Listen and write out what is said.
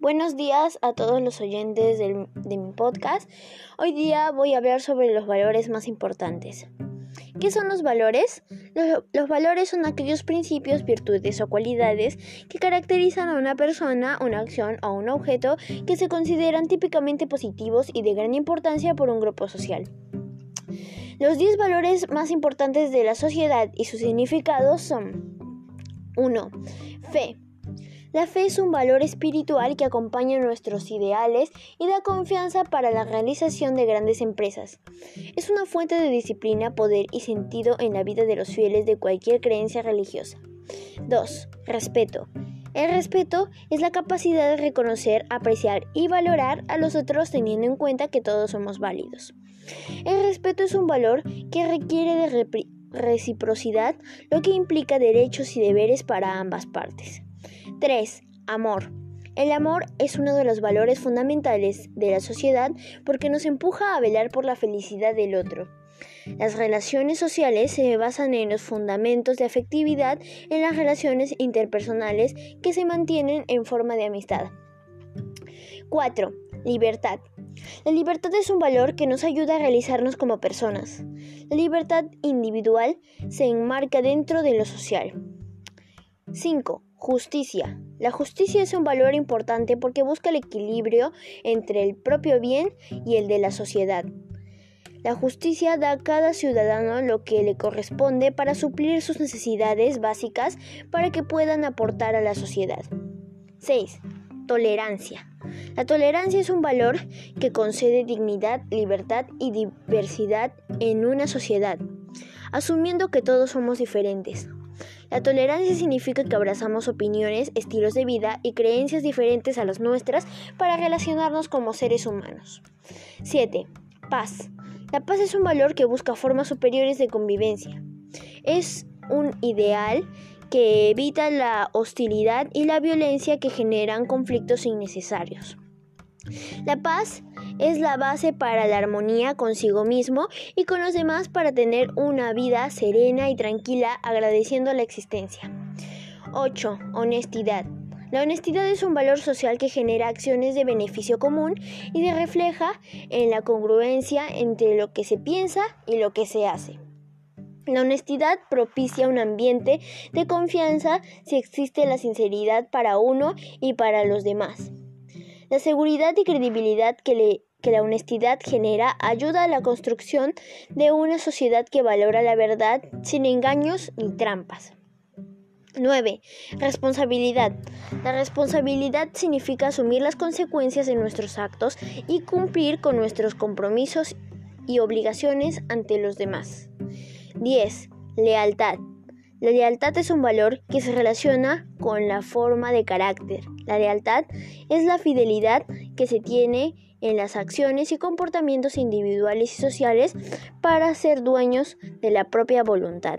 Buenos días a todos los oyentes de mi podcast. Hoy día voy a hablar sobre los valores más importantes. ¿Qué son los valores? Los, los, valores son aquellos principios, virtudes o cualidades que caracterizan a una persona, una acción o un objeto que se consideran típicamente positivos y de gran importancia por un grupo social. Los 10 valores más importantes de la sociedad y sus significados son 1. Fe. La fe es un valor espiritual que acompaña nuestros ideales y da confianza para la realización de grandes empresas. Es una fuente de disciplina, poder y sentido en la vida de los fieles de cualquier creencia religiosa. 2. Respeto. El respeto es la capacidad de reconocer, apreciar y valorar a los otros teniendo en cuenta que todos somos válidos. El respeto es un valor que requiere de reciprocidad, lo que implica derechos y deberes para ambas partes. 3. Amor. El amor es uno de los valores fundamentales de la sociedad porque nos empuja a velar por la felicidad del otro. Las relaciones sociales se basan en los fundamentos de afectividad en las relaciones interpersonales que se mantienen en forma de amistad. 4. Libertad. La libertad es un valor que nos ayuda a realizarnos como personas. La libertad individual se enmarca dentro de lo social. 5. Justicia. La justicia es un valor importante porque busca el equilibrio entre el propio bien y el de la sociedad. La justicia da a cada ciudadano lo que le corresponde para suplir sus necesidades básicas para que puedan aportar a la sociedad. 6. Tolerancia. La tolerancia es un valor que concede dignidad, libertad y diversidad en una sociedad, asumiendo que todos somos diferentes. La tolerancia significa que abrazamos opiniones, estilos de vida y creencias diferentes a las nuestras para relacionarnos como seres humanos. 7. Paz. La paz es un valor que busca formas superiores de convivencia. Es un ideal que evita la hostilidad y la violencia que generan conflictos innecesarios. La paz es la base para la armonía consigo mismo y con los demás para tener una vida serena y tranquila agradeciendo la existencia. 8. Honestidad. La honestidad es un valor social que genera acciones de beneficio común y se refleja en la congruencia entre lo que se piensa y lo que se hace. La honestidad propicia un ambiente de confianza si existe la sinceridad para uno y para los demás. La seguridad y credibilidad que, la honestidad genera ayuda a la construcción de una sociedad que valora la verdad sin engaños ni trampas. 9. Responsabilidad. La responsabilidad significa asumir las consecuencias de nuestros actos y cumplir con nuestros compromisos y obligaciones ante los demás. 10. Lealtad. La lealtad es un valor que se relaciona con la forma de carácter. La lealtad es la fidelidad que se tiene en las acciones y comportamientos individuales y sociales para ser dueños de la propia voluntad.